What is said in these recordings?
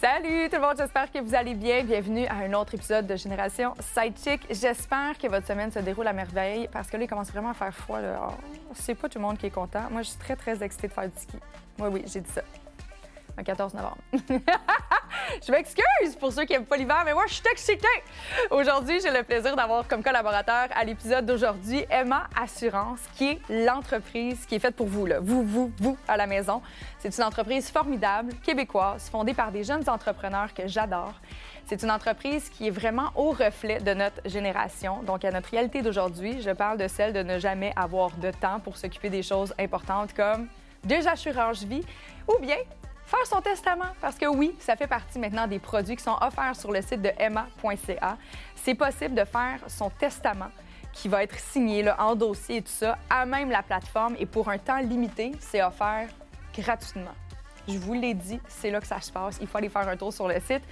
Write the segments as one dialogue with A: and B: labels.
A: Salut tout le monde, j'espère que vous allez bien. Bienvenue à un autre épisode de Génération Sidechick. J'espère que votre semaine se déroule à merveille parce que là, il commence vraiment à faire froid. Là. Oh, c'est pas tout le monde qui est content. Moi, je suis très, très excitée de faire du ski. Oui, oui, j'ai dit ça. Le 14 novembre. je m'excuse pour ceux qui n'aiment pas l'hiver, mais moi, je suis excitée. Aujourd'hui, j'ai le plaisir d'avoir comme collaborateur à l'épisode d'aujourd'hui Emma Assurance, qui est l'entreprise qui est faite pour vous, là. vous, vous, vous, à la maison. C'est une entreprise formidable, québécoise, fondée par des jeunes entrepreneurs que j'adore. C'est une entreprise qui est vraiment au reflet de notre génération, donc à notre réalité d'aujourd'hui. Je parle de celle de ne jamais avoir de temps pour s'occuper des choses importantes comme des assurances vie ou bien faire son testament. Parce que oui, ça fait partie maintenant des produits qui sont offerts sur le site de emma.ca. C'est possible de faire son testament qui va être signé, en dossier et tout ça, à même la plateforme. Et pour un temps limité, c'est offert gratuitement. Je vous l'ai dit, c'est là que ça se passe. Il faut aller faire un tour sur le site.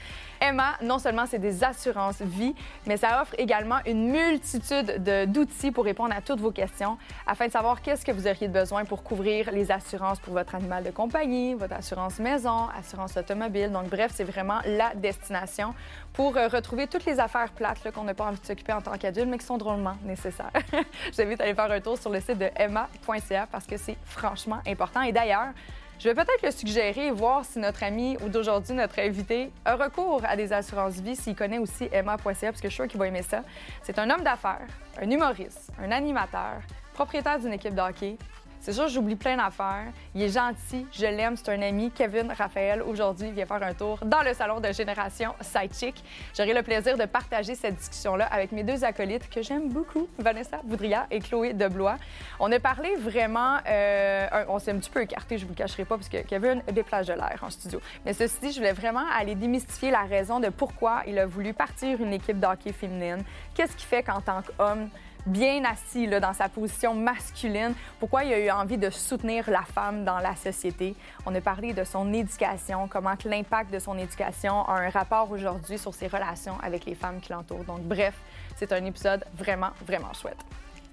A: Emma, non seulement c'est des assurances vie, mais ça offre également une multitude d'outils pour répondre à toutes vos questions afin de savoir qu'est-ce que vous auriez besoin pour couvrir les assurances pour votre animal de compagnie, votre assurance maison, assurance automobile. Donc, bref, c'est vraiment la destination pour euh, retrouver toutes les affaires plates qu'on n'a pas envie de s'occuper en tant qu'adulte, mais qui sont drôlement nécessaires. Je vous invite à aller faire un tour sur le site de emma.ca parce que c'est franchement important. Et d'ailleurs, je vais peut-être le suggérer voir si notre ami ou d'aujourd'hui, notre invité, a recours à des assurances vie s'il connaît aussi Emma.ca, parce que je suis sûre qu'il va aimer ça. C'est un homme d'affaires, un humoriste, un animateur, propriétaire d'une équipe de hockey, c'est sûr, j'oublie plein d'affaires. Il est gentil, je l'aime, c'est un ami. Kevin Raphaël, aujourd'hui, vient faire un tour dans le salon de Génération Sidechick. J'aurai le plaisir de partager cette discussion-là avec mes deux acolytes que j'aime beaucoup, Vanessa Boudria et Chloé Deblois. On a parlé vraiment... Euh, on s'est un petit peu écarté, je vous le cacherai pas, parce que Kevin déplage de l'air en studio. Mais ceci dit, je voulais vraiment aller démystifier la raison de pourquoi il a voulu partir une équipe d'hockey féminine. Qu'est-ce qui fait qu'en tant qu'homme, bien assis dans sa position masculine, pourquoi il a eu envie de soutenir la femme dans la société? On a parlé de son éducation, comment l'impact de son éducation a un rapport aujourd'hui sur ses relations avec les femmes qui l'entourent. Donc bref, c'est un épisode vraiment, vraiment chouette.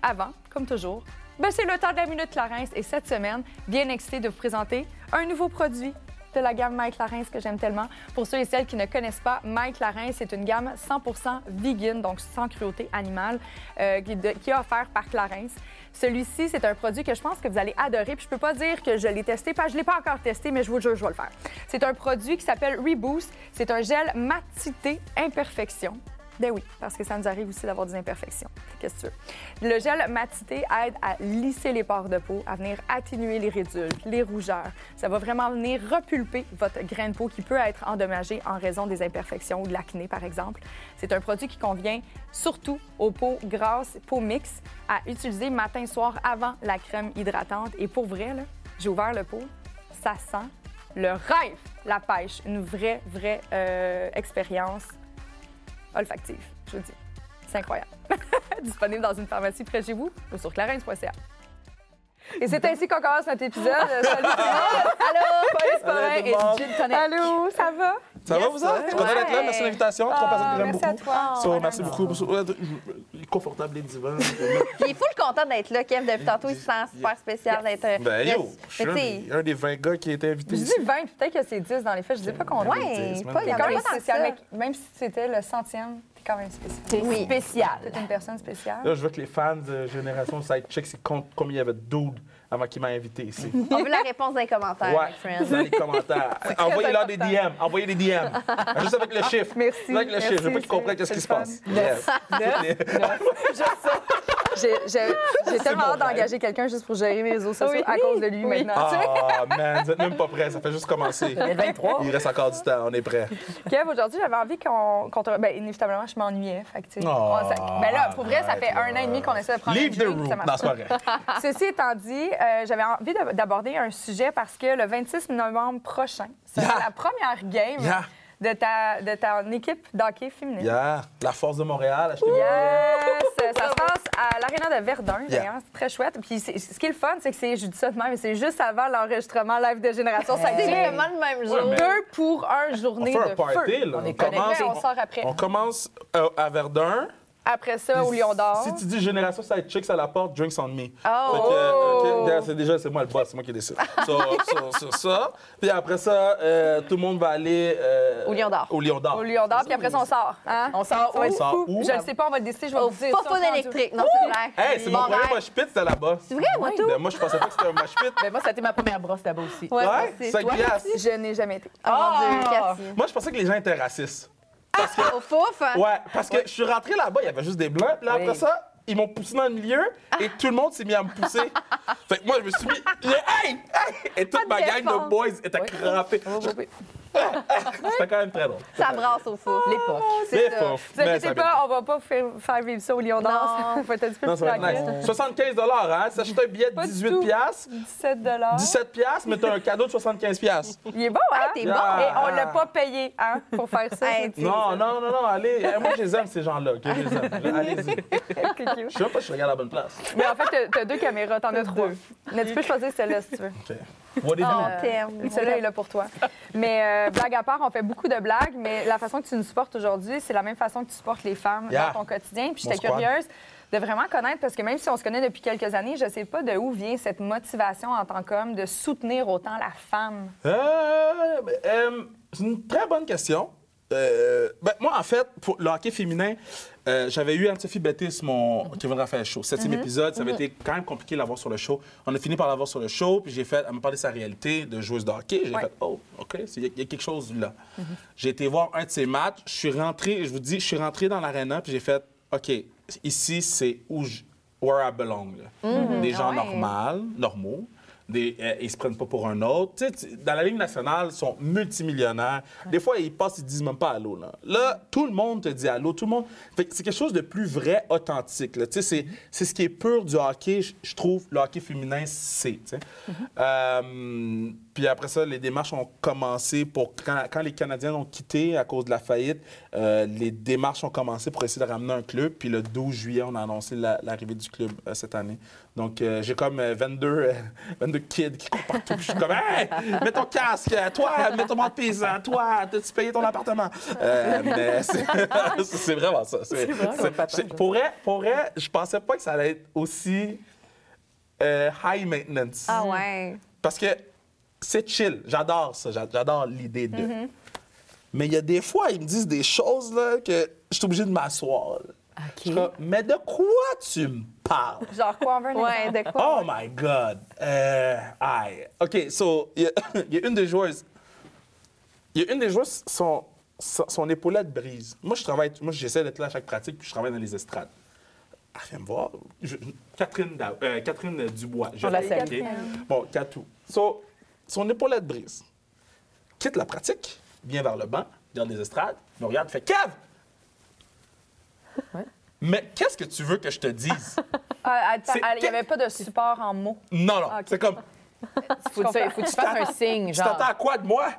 A: Avant, comme toujours, ben, c'est le temps de la Minute Clarence et cette semaine, bien excité de vous présenter un nouveau produit de la gamme Mike Clarence que j'aime tellement. Pour ceux et celles qui ne connaissent pas, Mike Clarence, c'est une gamme 100% vegan, donc sans cruauté animale, euh, qui, est offerte par Clarence. Celui-ci, c'est un produit que je pense que vous allez adorer. Puis je peux pas dire que je l'ai testé, parce que je l'ai pas encore testé, mais je vous jure, je vais le faire. C'est un produit qui s'appelle Reboost. C'est un gel matité imperfection. Ben oui, parce que ça nous arrive aussi d'avoir des imperfections. Qu'est-ce que tu veux? Le gel matité aide à lisser les pores de peau, à venir atténuer les ridules, les rougeurs. Ça va vraiment venir repulper votre grain de peau qui peut être endommagé en raison des imperfections ou de l'acné, par exemple. C'est un produit qui convient surtout aux peaux grasses, peaux mixtes, à utiliser matin-soir avant la crème hydratante. Et pour vrai, j'ai ouvert le pot, ça sent le rêve, la pêche. Une vraie, vraie euh, expérience olfactive, je vous dis. C'est incroyable. Disponible dans une pharmacie près de chez vous ou sur clarence.ca. Et c'est ainsi qu'on commence notre épisode. Salut tout le monde! Allô, Paul Sporin et Tonic. Allô, ça va?
B: Ça va, vous autres? Je suis content d'être là. Merci de l'invitation. Trois personnes que j'aime
C: beaucoup. Merci à
B: toi. merci beaucoup. Confortable, les divans.
C: Il est fou le content d'être là, Kev. Depuis tantôt, il se sent super spécial d'être.
B: Ben, yo, je suis un, des 20 gars qui a été invité.
A: Je dis 20, peut-être que c'est 10 dans les faits. Je dis pas combien.
C: Ouais, pas,
A: il y a quand même spécial. Même si c'était le centième, t'es quand même spécial.
C: Oui. Spécial.
A: T'es une personne spéciale.
B: Là, je vois que les fans de Génération Sidecheck, c'est combien il y avait de dudes avant qu'il m'ait invité ici.
C: On veut la réponse dans les commentaires,
B: ouais, dans les commentaires. Envoyez-leur des DM. Envoyez des DM. Juste avec le chiffre.
A: Merci.
B: avec le chiffre. Je veux pas qu'ils comprennent qu'est-ce qui se passe.
A: Yes. Juste ça. J'ai tellement hâte d'engager quelqu'un juste pour gérer mes réseaux sociaux à cause de lui maintenant.
B: Ah, man, vous êtes même pas prêts. Ça fait juste commencer.
A: Il 23.
B: Il reste encore du temps. On est prêts.
A: Kev, aujourd'hui, j'avais envie qu'on. Qu ben, inévitablement, je m'ennuyais. Fait que,
B: oh,
A: ben là, pour vrai, ça fait un an et demi qu'on essaie de prendre
B: Leave the room. Non, c'est pas vrai.
A: Ceci étant dit, euh, j'avais envie d'aborder un sujet parce que le 26 novembre prochain, c'est
B: Yeah.
A: la première game.
B: Yeah.
A: De ta, de ta équipe d'hockey féminine.
B: Yeah. La force de Montréal.
A: Yes! Ça se passe à l'Arena de Verdun,
B: Yeah.
A: d'ailleurs. C'est très chouette. Puis c'est- ce qui est le fun, c'est que c'est, je dis ça de même, mais c'est juste avant l'enregistrement live de Génération
C: C'est
A: Sidechick.
C: vraiment le même jour.
B: mais-
A: Deux pour un
B: On
A: journée
B: fait
A: de
B: un party,
A: feu.
B: là.
A: On est
B: commence,
A: connectés, on sort après.
B: on commence euh, à Verdun.
A: Après ça, au Lion d'Or.
B: Si tu dis Génération Side Chicks à la porte, Drinks on me.
C: Oh!
B: Euh, ok, c'est déjà, c'est moi le boss, c'est moi qui décide. So, so, so, ça. Puis après ça, euh, tout le monde va aller. euh,
C: Au Lion d'Or.
B: Au Lion d'Or.
A: Au Lion d'Or, puis après ça, on sort. Hein?
D: On sort où?
B: sort
A: fou.
B: où?
A: Je ne sais pas, on va le décider. Je vais
C: Au
A: vous dire. rendu.
C: électrique. Non, c'est vrai.
B: Hey, c'est mon premier mosh pit, c'était là-bas.
C: C'est vrai, moi, tout?
B: Ben, moi, je pensais pas que c'était un mosh pit.
D: Ben, moi, ça a été ma première brosse là-bas aussi.
C: Ouais,
B: Ouais,
C: c'est
B: 5
C: toi.
B: piastres.
A: Je n'ai jamais été.
C: Oh mon Dieu,
D: Ah!
B: Moi, je pensais que les gens étaient racistes.
C: Au fouf. hein?
B: Ouais, parce que je suis rentré là-bas, il y avait juste des blancs. Puis là,
D: Oui.
B: après ça, ils m'ont poussé dans le milieu et tout le monde s'est mis à me pousser. fait que moi, je me suis mis. Hey! Hey! Et toute ma gang de boys était crampée. C'était quand même très drôle.
C: Ça brasse au fouf.
D: L'époque.
B: C'est
A: ça.
B: faux.
A: Vous inquiétez pas, on va pas faire, faire vivre ça au Lion d'Or. Ça va être un petit peu
B: Non,
A: plus
B: ça va être
A: tranquille.
B: nice. 75 hein? Un billet de
A: Pas du
B: 18
A: tout.
B: piastres,
A: 17
B: 17 piastres, mais t'as un cadeau de 75 piastres.
A: Il est bon, hein?
C: t'es
A: Et
C: bon.
A: on l'a pas payé, hein, pour faire ça.
B: Non, non, non, non, allez. Eh, Moi, je les aime, ces gens-là. Je les aime. Allez-y. Je sais pas si je regarde à la bonne place.
A: Mais en fait, t'as- t'as deux caméras, t'en as trois. Mais tu peux choisir celle-là si tu veux.
B: What do?
C: t'aime.
A: Celle-là est là pour toi. Mais euh, blague à part, on fait beaucoup de blagues, mais la façon que tu nous supportes aujourd'hui, c'est la même façon que tu supportes les femmes
B: Yeah.
A: dans ton quotidien. Puis j'étais curieuse de vraiment connaître, parce que même si on se connaît depuis quelques années, je sais pas de où vient cette motivation en tant qu'homme de soutenir autant la femme.
B: Euh, euh, c'est une très bonne question. Euh, ben, moi, en fait, pour le hockey féminin, euh, j'avais eu Anne-Sophie Bettis, mon Kevin Raphaël Show. Septième épisode, ça avait été quand même compliqué de l'avoir sur le show. On a fini par l'avoir sur le show, puis j'ai fait, elle m'a parlé de sa réalité de joueuse de hockey. J'ai
A: Ouais.
B: fait, oh, OK, il y, a- il y a quelque chose là. J'ai été voir un de ses matchs, je suis rentré, je vous dis, je suis rentré dans l'aréna, puis j'ai fait, OK, ici, c'est où je, where I belong. là. Des gens
C: Ouais.
B: normaux, normaux. Des, euh, ils se prennent pas pour un autre. Tu sais, tu- dans la Ligue nationale, ils sont multimillionnaires. Des fois, ils passent, ils disent même pas allô. Là, là tout le monde te dit allô. Tout le monde. Fait que c'est quelque chose de plus vrai, authentique. là. Tu sais, c'est, c'est ce qui est pur du hockey. Je, je trouve le hockey féminin, c'est. tu sais. Euh, puis après ça, les démarches ont commencé pour quand, quand les Canadiens ont quitté à cause de la faillite. euh, les démarches ont commencé pour essayer de ramener un club. Puis le 12 juillet, on a annoncé la- l'arrivée du club euh, cette année. Donc j'ai comme euh, 22, 22 kids qui courent partout. Je suis comme, hey, mets ton casque, toi, mets ton de paysan, toi, t'as-tu payé ton appartement? Euh, mais c'est c'est vraiment ça. C'est c'est- c'est- pour, vrai, pour vrai, je pensais pas que ça allait être aussi euh, high maintenance.
C: Ah ouais.
B: Parce que c'est chill. J'adore ça. J'a- J'adore l'idée de. Mais il y a des fois, ils me disent des choses là, que je suis obligé de m'asseoir. Mais de quoi tu me parles?
A: Genre quoi, on veut un
C: Ouais, de quoi?
B: Oh my God! Euh, aïe. OK, so, il y, a- il y a une des joueuses. Il y a une des joueuses, son, son, son épaulette brise. Moi, je travaille, moi, j'essaie d'être là à chaque pratique, puis je travaille dans les estrades. Elle vient me voir. Je- Catherine, euh, Catherine Dubois. Je
D: On la
B: l'ai,
D: salue.
B: OK? Bon, Catou. So, son épaulette brise. Quitte la pratique, vient vers le banc, regarde les estrades, me regarde, fait Mais qu'est-ce que tu veux que je te dise?
A: Ah,
B: C'est-
A: Il n'y avait pas de support en mots.
B: Non, non. C'est comme,
D: Faut que tu faut que tu fasses un signe,
B: Tu
D: genre.
B: t'attends à quoi de moi?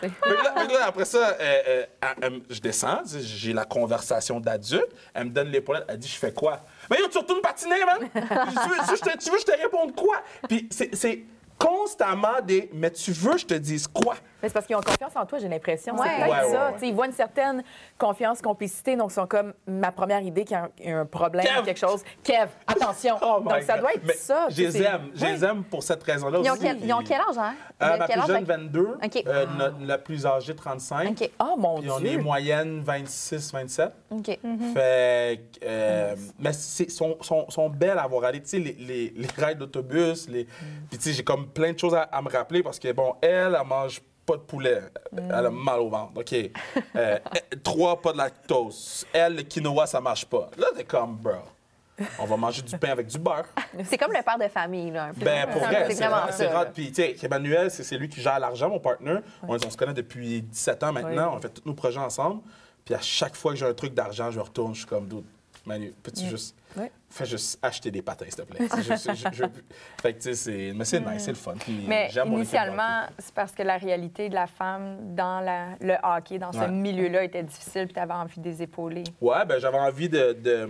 B: Là, là, après ça, euh, euh, elle- elle- je descends, tu j'ai la conversation d'adulte. Elle me donne l'épaulette, elle dit Je fais quoi? Mais yo, tu retournes patiner, man! tu, veux, tu veux- je te, tu veux que je te réponde quoi? Puis c'est- c'est constamment des Mais tu veux que je te dise quoi?
D: Mais c'est parce qu'ils ont confiance en toi, j'ai l'impression.
C: Ouais.
D: C'est peut-être
B: Ouais,
D: ça.
B: ouais.
D: Ils voient une certaine confiance, complicité, donc ils sont comme ma première idée qu'il y a un, problème,
B: Kev!
D: quelque chose. Kev, attention.
B: Oh
D: donc ça
B: God.
D: doit être
B: Mais
D: ça.
B: Je les aime. Je les aime pour cette raison-là
C: Ils ont,
B: aussi.
C: quel, ils ont quel âge, hein?
B: Euh, ma
C: quel
B: plus
C: âge?
B: jeune,
C: avec-
B: 22.
C: OK.
B: Euh, la plus âgée, 35.
C: OK.
D: Oh mon
B: Puis on
D: Dieu.
B: est moyenne 26-27.
C: OK.
B: Fait que, euh, mais c'est sont, sont, sont belles à voir aller. Tu sais, les, les, les rides d'autobus, les... Puis tu sais, j'ai comme plein de choses à, à me rappeler parce que, bon, elle, elle mange pas de poulet. Elle a mal au ventre. OK? Euh, trois, pas de lactose. Elle, le quinoa, ça marche pas. Là, t'es comme, bro, on va manger du pain avec du beurre.
C: C'est comme le père de famille, là, un peu.
B: Ben, pour vrai,
C: c'est vraiment ça.
B: Puis, tu sais, Emmanuel, c'est lui qui gère l'argent, mon partner. On, on se connaît depuis 17 ans maintenant. On fait tous nos projets ensemble. Puis, à chaque fois que j'ai un truc d'argent, je retourne. Je suis comme, dude, Manu, peux-tu juste.
D: Ouais.
B: Fais juste acheter des patins, s'il te plaît? C'est juste- je- je- fait que, tu sais, c'est. Mais c'est nice, c'est le fun. Puis,
A: Mais initialement, c'est parce que la réalité de la femme dans la- le hockey, dans ce
B: Ouais.
A: milieu-là, était difficile, puis tu avais envie de les épauler.
B: Ouais, ben j'avais envie de, de-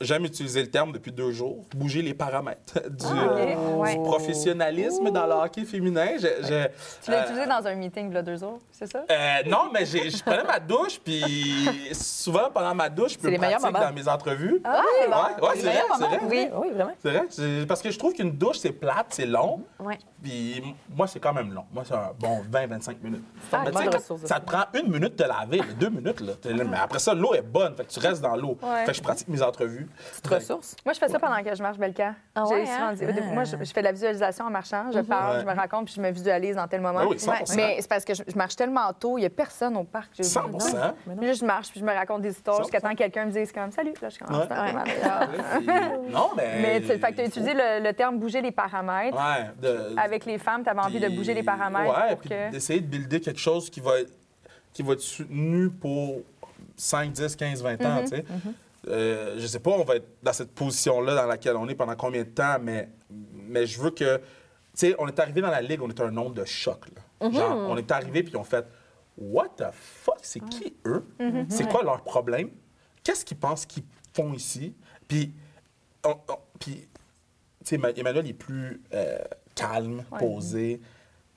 B: j'aime utiliser le terme depuis deux jours, bouger les paramètres du,
C: Ah,
B: euh,
C: Ouais.
B: du professionnalisme dans le hockey féminin. Je- je-
A: Tu l'as
B: euh,
A: utilisé dans un meeting, là, deux jours, c'est ça?
B: euh, non, mais j'ai- je prenais ma douche, puis souvent pendant ma douche, je peux
D: les
B: pratiquer dans mes entrevues.
C: Ah, c'est bon.
B: Ouais, ouais, c'est vrai, c'est vrai.
A: Oui.
D: Oui, vraiment.
B: C'est vrai. C'est- Parce que je trouve qu'une douche, c'est plate, c'est long.
C: Ouais.
B: Puis m- moi, c'est quand même long. Moi, c'est un bon 20-25 minutes.
D: un
B: Mais
D: de ressources,
B: ça te prend une minute de laver, deux minutes. Là. Mais après ça, l'eau est bonne. Fait que tu restes dans l'eau.
A: Ouais.
B: Fait que je pratique mes entrevues.
D: Petite ressource.
A: Moi, je fais ça pendant que je marche Belka.
C: Ah
A: J'ai
C: ouais,
A: souvent
C: hein?
A: dit- Moi, je, je fais de la visualisation en marchant. Je parle,
B: Ouais.
A: je me raconte, puis je me visualise dans tel moment.
B: Ah oui, 100
A: Mais c'est parce que je, je marche tellement tôt, il n'y a personne au parc. Je-
B: 100
A: Non.
D: Mais non.
A: Puis là, je marche, puis je me raconte des histoires
B: 100%.
A: jusqu'à temps que quelqu'un me dise comme Salut. Là, je commence
B: non, mais.
A: Mais tu as utilisé le, le terme bouger les paramètres.
B: Ouais. de-
A: Avec les femmes, tu avais envie de bouger les paramètres
B: Ouais,
A: pour
B: puis
A: que.
B: d'essayer de builder quelque chose qui va être, qui va être soutenu pour 5, 10, 15, 20 ans, tu sais. Euh, je sais pas, on va être dans cette position-là dans laquelle on est pendant combien de temps, mais, mais je veux que. Tu sais, on est arrivé dans la ligue, on est un nombre de choc. Là. Genre, on est arrivé puis on fait What the fuck, c'est qui eux? C'est quoi leur problème? Qu'est-ce qu'ils pensent qu'ils font ici? Puis, on- on- puis tu sais, Ma- Emmanuel est plus euh, calme, posé.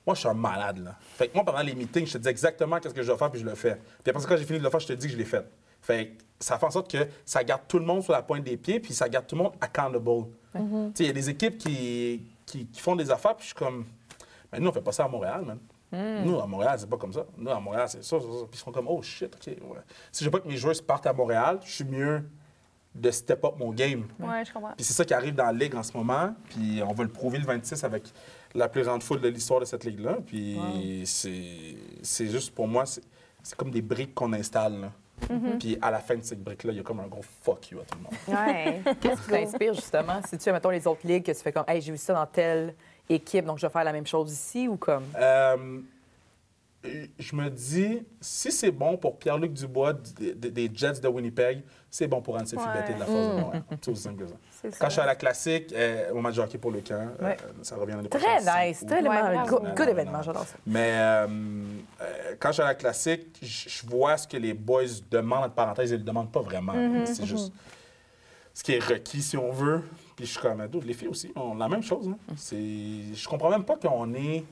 B: Moi, je suis un malade, là. Fait que moi, pendant les meetings, je te dis exactement qu'est-ce que je dois faire, puis je le fais. Puis après quand j'ai fini de le faire, je te dis que je l'ai fait. Fait que ça fait en sorte que ça garde tout le monde sur la pointe des pieds, puis ça garde tout le monde accountable. Tu sais, il y a des équipes qui, qui, qui font des affaires, puis je suis comme... Mais nous, on fait pas ça à Montréal, man. Nous, à Montréal, c'est pas comme ça. Nous, à Montréal, c'est ça, ça, ça. Puis ils sont comme, oh shit, OK, ouais. Si je veux pas que mes joueurs partent à Montréal, je suis mieux de step up mon game.
A: Ouais, je comprends.
B: Puis c'est ça qui arrive dans la ligue en ce moment. Puis on va le prouver le 26 avec la plus grande foule de l'histoire de cette ligue-là. Puis c'est- c'est juste pour moi, c'est c'est comme des briques qu'on installe. là. Puis à la fin de ces briques-là, il y a comme un gros fuck you à tout le monde.
C: Ouais.
D: Qu'est-ce qui t'inspire, justement? Si tu mettons, les autres ligues, que tu fais comme, hey, j'ai vu ça dans telle équipe, donc je vais faire la même chose ici, ou comme?
B: Euh, je me dis, si c'est bon pour Pierre-Luc Dubois des, Jets de Winnipeg, c'est bon pour Anne-Sophie
A: Ouais.
B: De la Force de Montréal. C'est aussi simple que ça. Quand je suis à la classique, euh, au match de hockey pour le camp, euh, ça revient l'année
D: Très
B: prochaine.
D: nice,
B: C'est
D: très.
A: Ouais,
D: good, good événement, j'adore ça.
B: Mais euh, euh, quand je suis à la classique, je vois ce que les boys demandent, entre parenthèses, ils ne le demandent pas vraiment. C'est juste ce qui est requis, si on veut. Puis je suis comme, les filles aussi, ont la même chose. hein. C'est- Je comprends même pas qu'on est.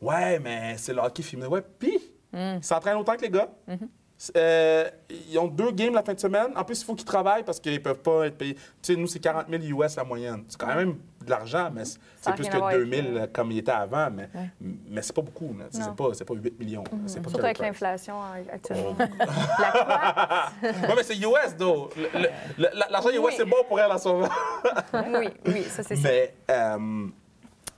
B: Ouais, mais c'est le hockey féminin. Ouais, puis, ils s'entraînent autant que les gars. Euh, ils ont deux games la fin de semaine. En plus, il faut qu'ils travaillent parce qu'ils peuvent pas être payés. Tu sais, nous, c'est 40 000 US la moyenne. C'est quand même de l'argent, mais c'est
A: Ça
B: plus que
A: avec
B: 2 000
A: le-
B: euh, comme il était avant. Mais, mais c'est pas beaucoup. C'est pas, c'est pas 8 millions. C'est
A: Surtout avec l'inflation euh, actuellement.
B: Ouais, mais c'est US, though. L'argent US, c'est bon pour elle en ce moment.
A: oui, oui, ça c'est sûr.
B: Mais, euh,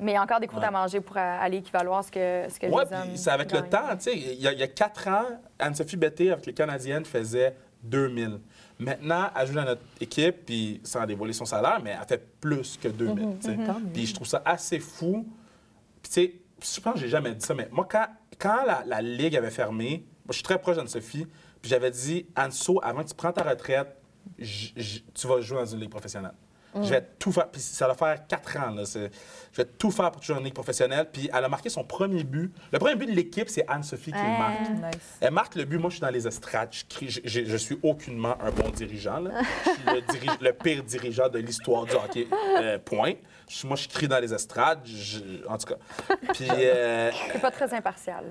A: Mais il y a encore des croûtes à manger pour aller équivaloir ce que, ce que
B: ouais,
A: les hommes
B: puis c'est avec le temps. Tu sais, il y, a- il y a quatre ans, Anne-Sophie Betté, avec les Canadiennes, faisait 2000. Maintenant, elle joue dans notre équipe, puis sans dévoiler son salaire, mais elle fait plus que 2000. tu sais. Puis je trouve ça assez fou. Puis tu sais, je pense que j'ai jamais dit ça, mais moi, quand, quand la, la Ligue avait fermé, moi, je suis très proche d'Anne-Sophie, puis j'avais dit, Anso, avant que tu prends ta retraite, j- j- tu vas jouer dans une ligue professionnelle. Je vais tout faire. Puis ça va faire quatre ans. Là, c'est- je vais tout faire pour dans une ligue professionnelle. Puis elle a marqué son premier but. Le premier but de l'équipe, c'est Anne-Sophie qui le marque.
D: Nice.
B: Elle marque le but. Moi, je suis dans les estrades. Je, crie- je, je- je suis aucunement un bon dirigeant. là. Je suis le, le pire dirigeant de l'histoire du hockey. Euh, point. Je- moi, je crie dans les estrades. je- en tout cas. Puis, euh,
A: C'est pas très impartial.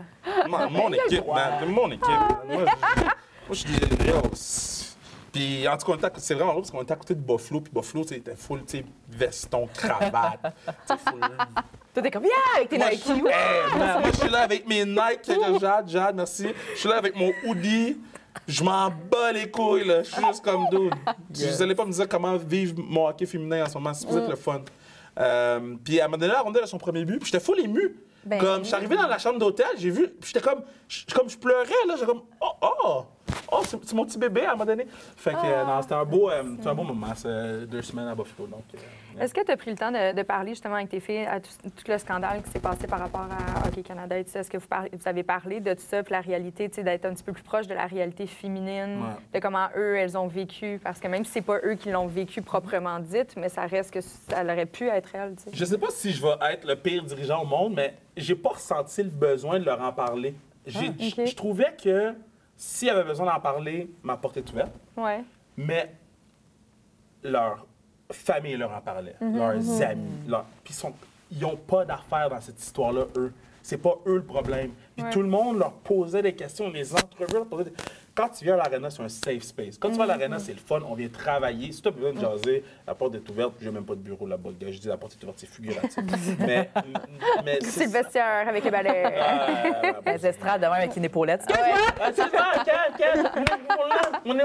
B: mon, mon équipe, man. Mon équipe. Moi, je, moi, je suis Puis, en tout cas, on était c'est vraiment drôle parce qu'on était à côté de Buffalo. Puis Buffalo, tu sais, était full, tu sais, veston, cravate. tu sais, full-
D: Toi, t'es comme, yeah, avec tes Nike.
B: je, man, moi, je suis là avec mes Nike, Jade, Jade, merci. Je suis là avec mon hoodie. Je m'en bats les couilles, là. Je suis juste comme dude. Vous allez pas me dire comment vivre mon hockey féminin en ce moment. C'est peut-être le fun. Euh, puis elle m'a donné la rondelle à son premier but, puis j'étais full ému.
C: Ben
B: comme, je suis arrivé dans la chambre d'hôtel, j'ai vu, puis j'étais comme, je, comme je pleurais, là. J'étais comme, oh, oh, oh, c'est mon petit bébé, à un moment donné. Fait que, euh, non, c'était un beau, euh, un beau moment, c'est deux semaines à Buffalo, donc. euh,
A: Est-ce que tu as pris le temps de, de parler justement avec tes filles à tout, tout le scandale qui s'est passé par rapport à Hockey Canada et tout ça? Est-ce que vous, parlez- vous avez parlé de tout ça, puis la réalité, tu sais, d'être un petit peu plus proche de la réalité féminine,
B: Ouais.
A: de comment eux, elles ont vécu? Parce que même si c'est pas eux qui l'ont vécu proprement dite, mais ça reste que ça aurait pu être elles, tu sais.
B: Je sais pas si je vais être le pire dirigeant au monde, mais j'ai pas ressenti le besoin de leur en parler.
A: Ah.
B: Je trouvais que s'il y avait besoin d'en parler, ma porte est ouverte.
A: Ouais.
B: Mais leur famille leur en parlait, leurs amis. leur- Puis ils n'ont pas d'affaires dans cette histoire-là, eux. C'est pas eux le problème. Puis tout le monde leur posait des questions, les entrevues leur posaient des... Quand tu viens à l'arena, c'est un safe space. Quand tu vas à l'arena, c'est le fun, on vient travailler. Si tu as besoin de jaser, la porte est ouverte, j'ai même pas de bureau là-bas. gars. Je dis la porte est ouverte, c'est figuratif. mais, mais
A: C'est le vestiaire avec les balais.
B: Euh,
D: Les estrades de même avec une épaulette.
B: ah, c'est ça, on est.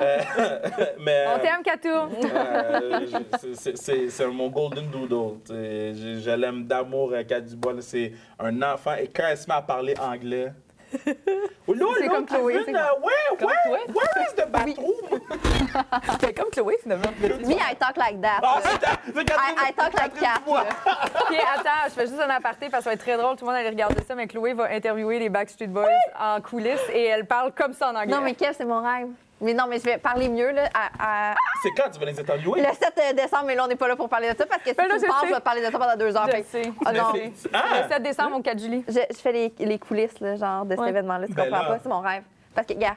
B: Euh, mais,
A: On t'aime, Katou.
B: euh, je- c'est- mon golden doodle. C'est- Je, l'aime d'amour, euh, Kat Dubois. là, C'est un enfant. Et quand elle se met à parler anglais. Oh, là,
A: C'est comme Chloé,
B: where,
D: Comme toi.
B: where is the bathroom?
D: C'est comme Chloé, finalement.
C: Me, I talk like that.
B: Ah, c'est
C: I, I talk like.
A: Puis attends, je fais juste un aparté parce que ça va être très drôle. Tout le monde allait regarder ça, mais Chloé va interviewer les Backstreet Boys en coulisses et elle parle comme ça en anglais.
C: Non, mais Kev, c'est mon rêve. Mais non, mais je vais parler mieux, là. à- à-
B: C'est quand tu vas les interviewer?
C: Le 7 décembre, mais là, on n'est pas là pour parler de ça parce que si
A: Ben là,
C: tu
A: je
C: me parles,
A: sais.
C: je vais te parler de ça pendant deux heures.
A: Je
C: Fait que-
A: sais.
C: Ah non, je,
B: ah!
A: Le 7 décembre au 4 juillet.
C: je fais les, les coulisses, là, genre, de cet
A: Ouais.
C: événement-là. Tu
B: Ben
C: comprends
B: là.
C: pas? C'est mon rêve. Parce que, gars,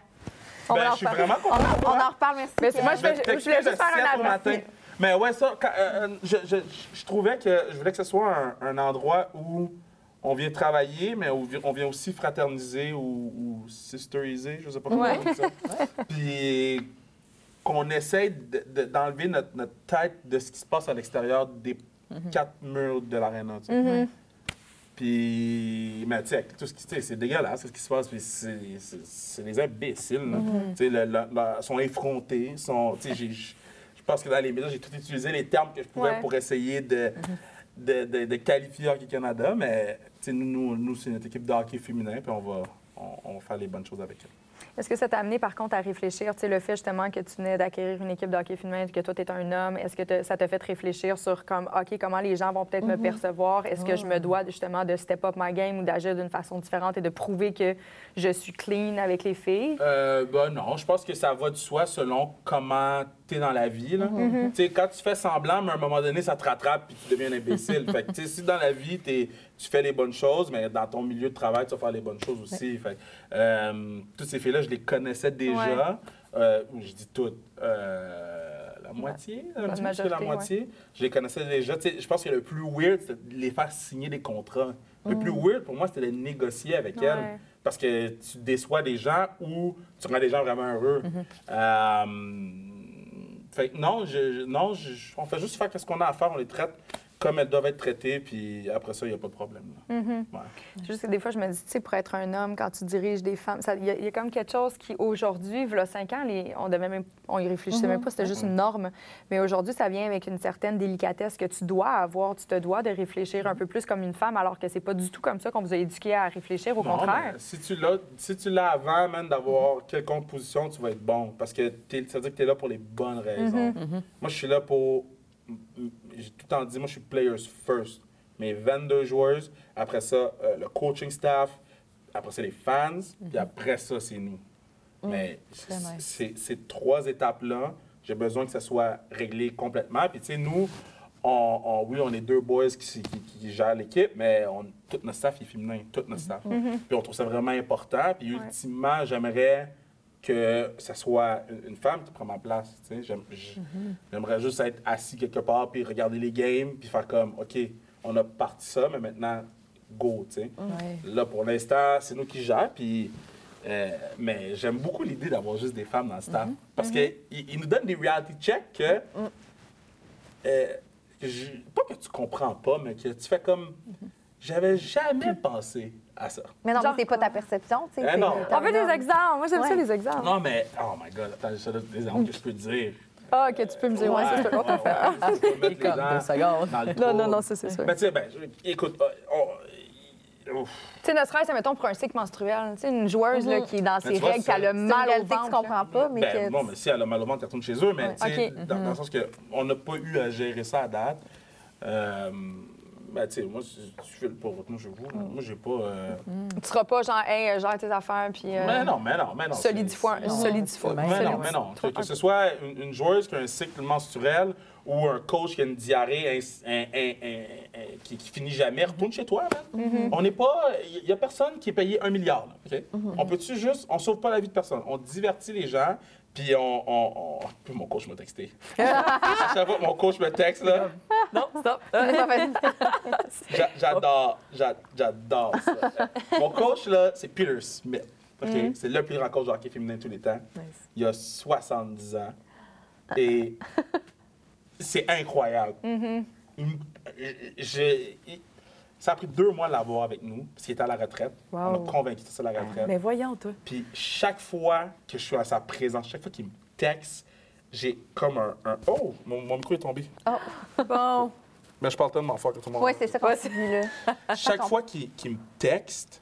C: on
B: Ben,
C: va en
B: je vraiment
C: On, en- on en reparle, merci.
A: Mais c'est- moi, je je voulais juste faire un
B: 7 au
A: aparté.
B: matin. Mais ouais, ça, quand, euh, euh, je, je, je trouvais que je voulais que ce soit un, un endroit où on vient travailler, mais on vient aussi fraterniser ou, ou sisteriser, je sais pas comment
A: Ouais.
B: on dit ça. Puis qu'on de- de- d'enlever notre, notre tête de ce qui se passe à l'extérieur des quatre murs de l'aréna. sais. Puis, mais tu tout ce qui, c'est dégueulasse ce qui se passe, puis c'est des imbéciles. là. Tu sais, sont effrontés, sont, je je pense que dans les médias, j'ai tout utilisé les termes que je pouvais
A: Ouais.
B: pour essayer de, de, de- de qualifier Hockey Canada, mais nous, nous, nous, c'est notre équipe de hockey féminin, puis on va, on, on va faire les bonnes choses avec elle.
A: Est-ce que ça t'a amené, par contre, à réfléchir, tu sais, le fait justement que tu venais d'acquérir une équipe de hockey féminin, que toi, tu es un homme, est-ce que te- ça t'a fait réfléchir sur comme, OK, comment les gens vont peut-être me percevoir? Est-ce que je me dois justement de step up my game ou d'agir d'une façon différente et de prouver que je suis clean avec les filles?
B: Euh, ben non, je pense que ça va de soi selon comment es dans la vie. là. Tu sais, Quand tu fais semblant, mais à un moment donné, ça te rattrape puis tu deviens un imbécile. fait que, si dans la vie, t'es- tu fais les bonnes choses, mais dans ton milieu de travail, tu vas faire les bonnes choses aussi. Fait euh, toutes ces filles-là, je les connaissais déjà. Euh, je dis toutes. euh, la moitié, un petit peu plus que la
A: majorité,
B: moitié. Je les connaissais déjà. Je pense que le plus weird, c'était de les faire signer des contrats. Le plus weird pour moi, c'était de négocier avec
A: Ouais.
B: elles. Parce que tu déçois des gens ou tu rends des gens vraiment heureux. Euh, fait non, je, non on fait juste faire ce qu'on a à faire, on les traite comme elles doivent être traitées, puis après ça, il n'y a pas de problème. là. Ouais.
A: Juste que des fois, je me dis, tu sais, pour être un homme, quand tu diriges des femmes, il y, a- il y a comme quelque chose qui, aujourd'hui, il y a cinq ans, les- on devait même, on y réfléchissait même pas, c'était juste une norme. Mais aujourd'hui, ça vient avec une certaine délicatesse que tu dois avoir. Tu te dois de réfléchir un peu plus comme une femme, alors que c'est pas du tout comme ça qu'on vous a éduqué à réfléchir. Au
B: Non,
A: contraire.
B: si tu l'as si tu l'as avant même d'avoir quelconque position, tu vas être bon. Parce que ça veut dire que tu es là pour les bonnes raisons. Moi, je suis là pour. J'ai tout le temps dit, moi, je suis players first. Mes 22 joueuses, après ça, euh, le coaching staff, après ça, les fans, puis après ça, c'est nous. Mais
D: nice.
B: c'est- ces trois étapes-là, j'ai besoin que ça soit réglé complètement. Puis, tu sais, nous, on, on- oui, on est deux boys qui, qui- qui gèrent l'équipe, mais on, tout notre staff est féminin, tout notre staff. Puis on trouve ça vraiment important. Puis ultimement, j'aimerais que ce soit une, femme qui prend ma place. j- J'aimerais juste être assis quelque part, puis regarder les games, puis faire comme, OK, on a parti ça, mais maintenant, go.
D: Ouais.
B: Là, pour l'instant, c'est nous qui. Puis, euh, mais j'aime beaucoup l'idée d'avoir juste des femmes dans le staff. Parce qu'ils ils nous donnent des reality checks que. euh, pas que tu comprends pas, mais que tu fais comme. J'avais jamais pensé à ça.
C: Mais non, c'est pas ta perception, tu sais.
B: Eh
C: c'est-
B: non.
A: On veut des exemples. Moi, j'aime ça,
C: Ouais.
A: les exemples.
B: Non, mais. Oh my God, attends, j'ai des exemples que je peux te dire.
A: Ah, que tu peux me dire, ouais, ça,
D: comme
B: gens
D: deux secondes.
B: dans le
A: Non, non, non, ça, c'est sûr.
B: Mais tu sais, ben, écoute, on- ouf.
A: Tu sais, ne serait-ce, mettons, pour un cycle menstruel. Tu sais, une joueuse là, qui est dans ses
B: tu vois,
A: règles, qui
B: ça-
A: a le
C: C'est
A: mal au
C: tu
A: ventre. là.
C: comprends pas, mais
B: Ben,
C: que.
B: non, mais si elle a mal au ventre, elle retourne chez eux, mais
A: Ouais.
B: tu sais, dans, dans le sens que on n'a pas eu à gérer ça à date. Euh, ben, tu sais, moi, si tu fais le pour moi, je vous. Moi, j'ai pas. euh,
A: Tu seras pas genre, hey, gère tes affaires, puis. euh,
B: Mais non, mais non, mais non.
A: Solidifie-toi.
D: Mais
B: Mais non, mais non. Que, que ce soit une, une joueuse qui a un cycle menstruel ou un coach qui a une diarrhée ins- un- un- un- un- qui, qui finit jamais, retourne chez toi, man.
A: Mm-hmm.
B: On n'est pas. Il n'y a personne qui est payé un milliard, là, OK? On peut-tu juste. On sauve pas la vie de personne. On divertit les gens, Puis on, on, on- Puis mon coach m'a texté. à chaque fois que mon coach me texte, là,
D: Non, stop.
B: J'adore, j'a- j'adore ça. Mon coach, là, c'est Peter Smith. OK? C'est le plus grand coach de hockey féminin de tous les temps.
D: Nice.
B: Il a 70 ans. Et c'est incroyable. Il m- j'ai- il- ça a pris deux mois de l'avoir avec nous, parce qu'il était à la retraite. On
D: Wow.
B: m'a convaincu que c'était à la retraite.
D: Mais voyons, toi.
B: Puis chaque fois que je suis à sa présence, chaque fois qu'il me texte, j'ai comme un, un- Oh, mon, mon micro est tombé.
D: Bon.
B: Mais je parle tellement fort que tout le monde.
C: Oui, c'est ça qu'on se dit, là.
B: Chaque fois qu'il me texte,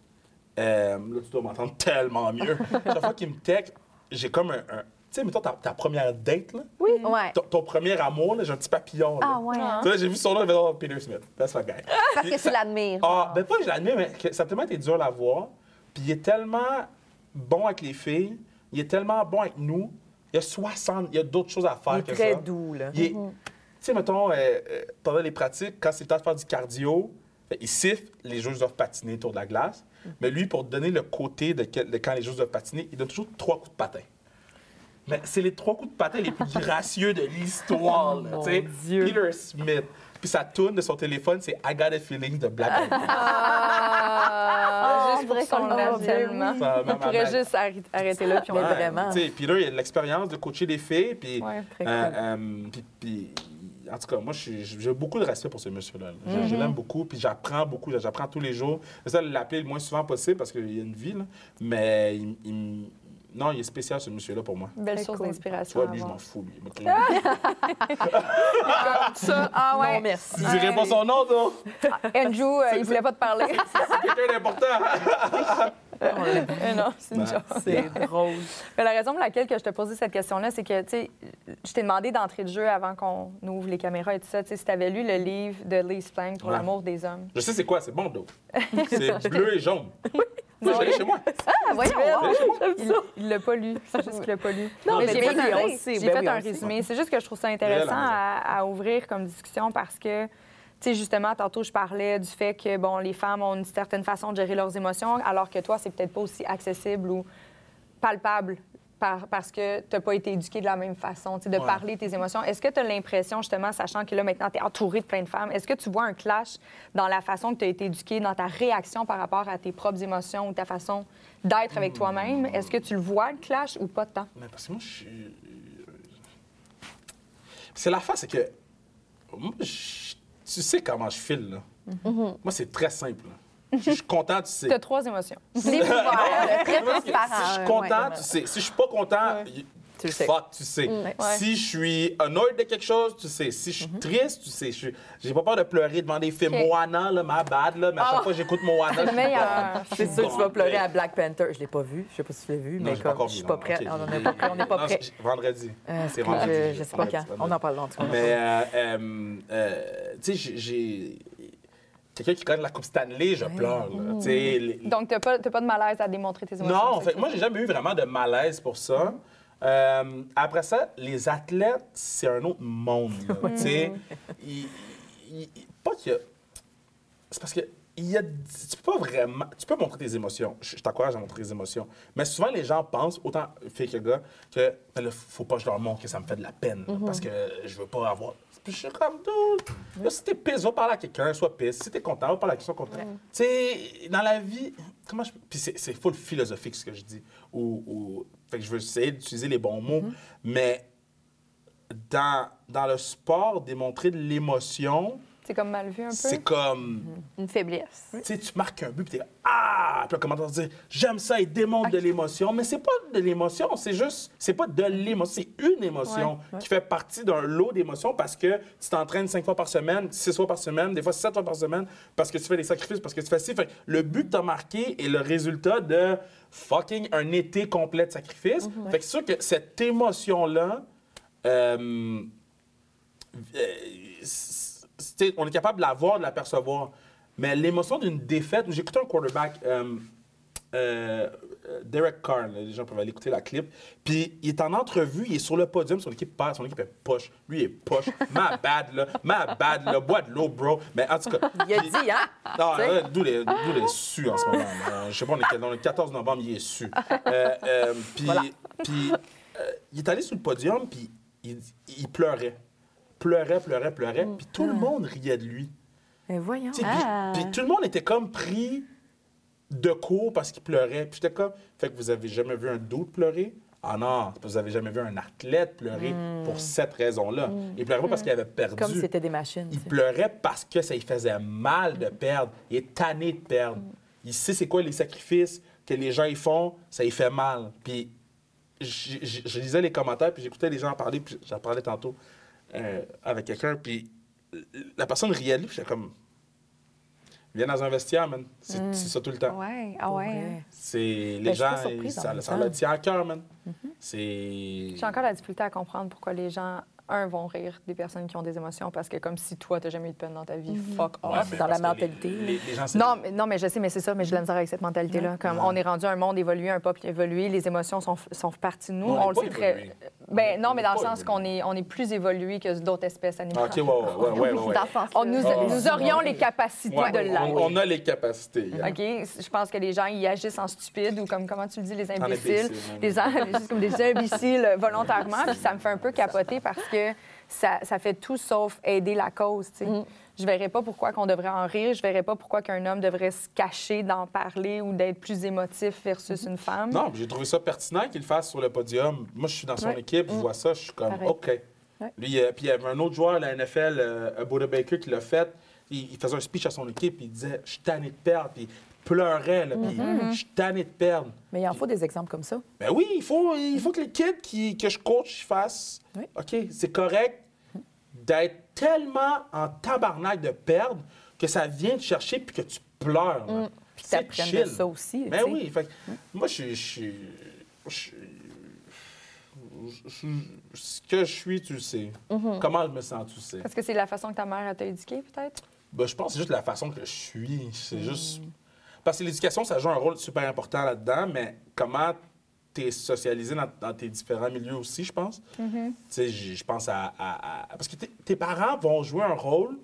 B: euh, là, tu dois m'entendre tellement mieux. Chaque fois qu'il me texte, j'ai comme un. Sais, mettons ta, ta première date, là,
C: Oui. Ouais.
B: ton, ton premier amour, là, j'ai un petit papillon. Là.
C: Ah, ouais. hein.
B: Tu sais, j'ai vu son nom, oh, Peter Smith. That's my guy.
C: Parce que tu l'admires.
B: Ah, ben pas que je l'admire, mais que ça a tellement été dur à voir. Puis il est tellement bon avec les filles, il est tellement bon avec nous. Il y a 60, il y a d'autres choses à faire
D: Il est
B: que
D: très
B: ça.
D: doux, là.
B: Il est- Tu sais, mettons, euh, euh, pendant les pratiques, quand c'est le temps de faire du cardio, ben, il siffle, les joueurs doivent patiner autour de la glace. Mais lui, pour donner le côté de, de quand les joueurs doivent patiner, il donne toujours trois coups de patin. Mais c'est les trois coups de patin les plus gracieux de l'histoire. là, tu sais.
D: Dieu.
B: Peter Smith. Puis sa tune de son téléphone, c'est I Got a Feeling de Black Eyed Peas.
A: Ah,
C: on
A: juste pour
C: dirait
A: son
C: qu'on
A: nom,
C: l'aime
A: tellement.
B: Ça,
A: On pourrait juste arrêter, arrêter là, puis on
B: Ouais,
D: vraiment.
B: Tu sais, Peter, il a de l'expérience de coacher des filles. Puis,
A: Ouais, très
B: euh,
A: cool.
B: euh, puis- puis, en tout cas, moi, je suis- j'ai beaucoup de respect pour ce monsieur-là. là. Je,
A: Mm-hmm.
B: je l'aime beaucoup, puis j'apprends beaucoup. J'apprends tous les jours. J'essaie de l'appeler le moins souvent possible parce qu'il y a une vie, là. Mais il, il me- non, il est spécial, ce monsieur-là, pour moi.
A: Belle source
D: cool.
A: D'inspiration. à
B: lui, je m'en fous, lui.
A: Ça, ah
D: Non,
A: ouais.
D: merci.
B: Tu dirais pas son nom, toi?
A: Andrew, euh, il voulait pas te parler.
B: C'est quelqu'un d'important.
A: Euh, non, c'est une
B: Ouais.
A: joke.
D: C'est drôle.
A: Mais la raison pour laquelle que je te posais cette question-là, c'est que, tu sais, je t'ai demandé d'entrée de jeu avant qu'on ouvre les caméras et tout ça, tu sais, si tu avais lu le livre de Lise Plank pour
B: Ouais.
A: l'amour des hommes.
B: Je sais c'est quoi, c'est bon, d'eau. C'est bleu et jaune. Moi, je l'ai chez moi.
C: Ah, voyons.
A: Il- l'a pas lu, c'est juste qu'il l'a pas lu.
D: Non, mais
A: j'ai
D: lui,
A: fait un,
D: on sait.
A: j'ai
D: Ben
A: fait
D: oui,
A: un résumé. C'est juste que je trouve ça intéressant à, à ouvrir comme discussion parce que, tu sais, justement, tantôt, je parlais du fait que, bon, les femmes ont une certaine façon de gérer leurs émotions, alors que toi, c'est peut-être pas aussi accessible ou palpable par- parce que tu n'as pas été éduqué de la même façon, tu sais, de
B: Ouais.
A: parler tes émotions. Est-ce que tu as l'impression, justement, sachant que là, maintenant, tu es entouré de plein de femmes, est-ce que tu vois un clash dans la façon que tu as été éduqué, dans ta réaction par rapport à tes propres émotions ou ta façon d'être avec toi-même? Est-ce que tu le vois, le clash, ou pas tant?
B: Mais parce que moi, je suis. C'est l'affaire, c'est que. Moi, je- tu sais comment je file, là.
C: Mm-hmm.
B: Moi, c'est très simple. là. Je suis content, tu sais.
A: Tu as trois émotions.
C: Là, très transparent.
B: Si je suis
C: ouais.
B: content, tu sais. Si je suis pas content,
D: Tu le sais.
B: fuck, tu sais.
C: Mm.
B: Si je suis annoyed de quelque chose, tu sais. Si je suis triste, tu sais. Je suis- J'ai pas peur de pleurer devant des films
A: Ok.
B: Moana, là, ma bad, là. Mais à chaque
A: Oh.
B: fois que j'écoute Moana, je
A: Le
B: suis
D: C'est sûr que tu vas pleurer à Black Panther. Je l'ai pas vu. Je sais pas si tu l'as vu,
B: Non,
D: mais
B: j'ai
D: comme je suis pas prête. On
B: j'ai-
D: n'est pas prêt. On n'est pas prêt.
B: c'est- Vendredi.
D: Euh,
B: C'est vendredi.
D: je, je sais pas
B: Vendredi,
D: quand. On en parle dans tout cas.
B: Mais, euh, euh, euh, tu sais, j'ai- j'ai. Quelqu'un qui gagne la Coupe Stanley, je pleure. là. Les-
A: Donc, tu n'as pas, t'as pas de malaise à démontrer tes émotions.
B: Non, en fait, moi, j'ai jamais eu vraiment de malaise pour ça. Euh, après ça, les athlètes, c'est un autre monde. là. Il- il- il- pas a. C'est parce que. Il y a, tu peux pas vraiment. Tu peux montrer tes émotions. Je, je t'encourage à montrer tes émotions. Mais souvent, les gens pensent, autant filles que gars, que ben là, faut pas que je leur montre que ça me fait de la peine. Parce que je veux pas avoir. Puis je suis comme, dude, si t'es pisse, va parler à quelqu'un, sois pisse. Si t'es content, va parler à quelqu'un, sois content. Tu sais, dans la vie, comment je. Puis c'est, full philosophique ce que je dis. Ou, ou- Fait que je veux essayer d'utiliser les bons mots. Mais dans, dans le sport, démontrer de l'émotion,
A: C'est comme mal vu un peu?
B: c'est comme.
C: Une faiblesse.
B: Tu sais, tu marques un but, puis t'es Ah! Puis là, comment dire? J'aime ça, il démontre de l'émotion. Mais c'est pas de l'émotion, c'est juste. C'est pas de l'émotion, c'est une émotion qui fait partie d'un lot d'émotions parce que tu t'entraînes cinq fois par semaine, six fois par semaine, des fois sept fois par semaine, parce que tu fais des sacrifices, parce que tu fais ci. Fait que le but que t'as marqué est le résultat de fucking un été complet de sacrifices. Fait que c'est sûr que cette émotion-là. euh, euh, on est capable de la voir, de la percevoir. Mais l'émotion d'une défaite, j'ai écouté un quarterback, euh, euh, Derek Carr, les gens peuvent aller écouter la clip, puis il est en entrevue, il est sur le podium, son équipe perd, son équipe est poche, lui il est poche, ma bad là, ma bad là, bois de l'eau bro, mais en tout cas...
D: Il a
B: puis-
D: dit, hein?
B: là, d'où les, d'où les su en ce moment. Je sais pas, on est dans le 14 novembre, il est su. Euh, puis, puis, il est allé sur le podium, puis il, il pleurait. Pleurait, pleurait, pleurait, puis tout le monde riait de lui.
D: Mais voyons.
B: Sais, puis-
C: Ah.
B: Puis, tout le monde était comme pris de court parce qu'il pleurait. Puis j'étais comme, fait que vous avez jamais vu un doute pleurer? Ah non, vous avez jamais vu un athlète pleurer pour cette raison-là. Il pleurait pas parce qu'il avait perdu.
D: Comme si c'était des machines.
B: Il pleurait parce que ça lui faisait mal de perdre. Il est tanné de perdre. Il sait c'est quoi les sacrifices que les gens y font, ça lui fait mal. Puis je lisais les commentaires, puis j'écoutais les gens en parler, puis j'en parlais tantôt euh, avec quelqu'un, puis la personne riait de lui, puis j'étais comme... Viens dans un vestiaire, man. C'est c'est ça tout le temps.
C: Ouais, ah ouais.
B: C'est les
D: Ben, suis
B: gens,
D: surprise
B: ça, tient à cœur, man. C'est...
A: J'ai encore la difficulté à comprendre pourquoi les gens, un, vont rire des personnes qui ont des émotions parce que comme si toi, t'as jamais eu de peine dans ta vie, fuck off.
B: Ouais,
D: dans la
B: les-
D: mentalité.
B: Les, les gens,
A: Non, mais, non, mais je sais, mais c'est ça, mais j'ai la misère avec cette mentalité-là. Comme on est rendu un monde évolué, un peuple évolué, les émotions sont, sont partie de nous.
B: On
A: le sait très. Ben non, mais dans le sens qu'on est, on est plus évolué que d'autres espèces animales.
B: OK, ouais, ouais, ouais, ouais.
A: On nous, nous aurions les capacités
B: Ouais,
A: de
B: on,
A: l'être.
B: on a les capacités. hein.
A: OK? Je pense que les gens, ils agissent en stupides ou comme, comment tu le dis, les imbéciles. Les gens agissent comme des imbéciles volontairement. Puis ça me fait un peu capoter parce que ça, ça fait tout sauf aider la cause, tu sais.
B: Mm.
A: Je verrais pas pourquoi qu'on devrait en rire. Je verrais pas pourquoi qu'un homme devrait se cacher d'en parler ou d'être plus émotif versus une femme.
B: Non, j'ai trouvé ça pertinent qu'il le fasse sur le podium. Moi, je suis dans son
A: Ouais. Mm.
B: équipe, je vois ça, je suis comme,
D: Pareil.
B: OK.
D: Ouais.
B: Lui, euh, puis il y avait un autre joueur de la NFL, euh, Buda Baker, qui l'a fait. Il, il faisait un speech à son équipe, il disait Je suis tanné de perdre, puis il pleurait, là, puis
A: Mm-hmm.
B: je suis tanné de perdre.
D: Mais il en faut des exemples comme ça.
B: Ben oui, il faut, il faut que les kids qui, que je coach fassent.
D: Oui.
B: OK, c'est correct d'être tellement en tabarnak de perdre que ça vient te chercher puis que tu pleures. là.
D: Mm. Puis
B: C'est
D: t'apprennes de ça aussi.
B: Ben oui, fait que moi, je suis. Ce que je suis, tu le sais.
D: Mm-hmm.
B: Comment je me sens, tu le sais.
A: Est-ce que c'est la façon que ta mère t'a éduqué, peut-être?
B: Ben, je pense que c'est juste la façon que je suis. C'est
D: Mm.
B: juste. Parce que l'éducation, ça joue un rôle super important là-dedans, mais comment tu es socialisé dans, dans tes différents milieux aussi, je pense.
D: Mm-hmm.
B: Tu sais, je pense à. à- à- Parce que tes- tes parents vont jouer un rôle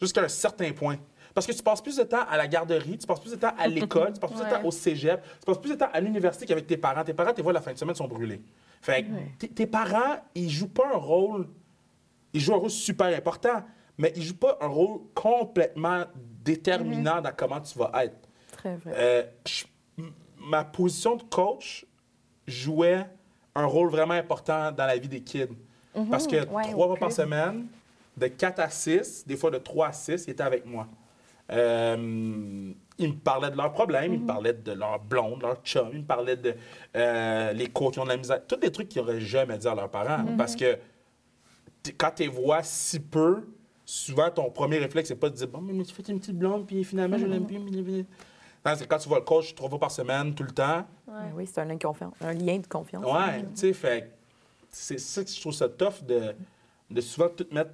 B: jusqu'à un certain point. Parce que tu passes plus de temps à la garderie, tu passes plus de temps à l'école, tu passes plus de temps au cégep, tu passes plus de temps à l'université qu'avec tes parents. Tes parents, tes fois, la fin de semaine sont brûlés. Fait que tes- tes parents, ils jouent pas un rôle il joue un rôle super important, mais il joue pas un rôle complètement déterminant dans comment tu vas être.
D: Très vrai.
B: Euh, je- ma position de coach jouait un rôle vraiment important dans la vie des kids. Parce que
C: Ouais,
B: trois fois par semaine, de 4 à 6, des fois de 3 à 6, ils étaient avec moi. Euh, ils me parlaient de leurs problèmes, ils me parlaient de leur blonde, leur chum, ils me parlaient de euh, les cours qui ont de la misère. Tous des trucs qu'ils n'auraient jamais dit à leurs parents. Parce que quand tu les vois si peu, souvent ton premier réflexe, c'est pas de dire Bon, mais tu fais une petite blonde, puis finalement, je l'aime plus. C'est quand tu vois le coach trois fois par semaine, tout le temps.
D: Ben Oui, c'est un lien de confiance. Un lien de confiance.
B: Ouais, tu sais, fait. C'est ça que je trouve ça tough de, de souvent tout mettre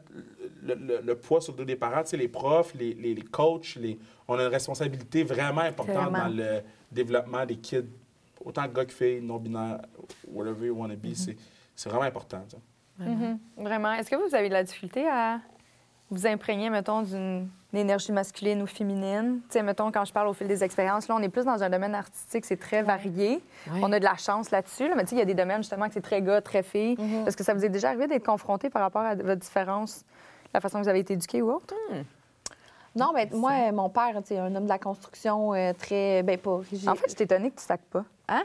B: le, le- le poids sur le dos des parents. Tu sais, les profs, les, les, les coachs, les, on a une responsabilité vraiment importante
C: Vraiment.
B: dans le développement des kids. Autant gars que filles, non-binaires, whatever you want to be, c'est- c'est vraiment important. sais.
A: Mhm. Vraiment. Est-ce que vous avez de la difficulté à vous imprégner, mettons, d'une énergie masculine ou féminine? Tu sais, mettons, quand je parle au fil des expériences, là, on est plus dans un domaine artistique, c'est très varié. On a de la chance là-dessus. là. Mais tu sais, il y a des domaines, justement, que c'est très gars, très filles. Est-ce que ça vous est déjà arrivé d'être confronté par rapport à votre différence, la façon que vous avez été éduqué ou autre?
C: Non, ben moi, euh, mon père, c'est un homme de la construction euh, très. Ben, pas rigide.
A: En fait, je suis étonnée que tu sacres pas.
C: Hein?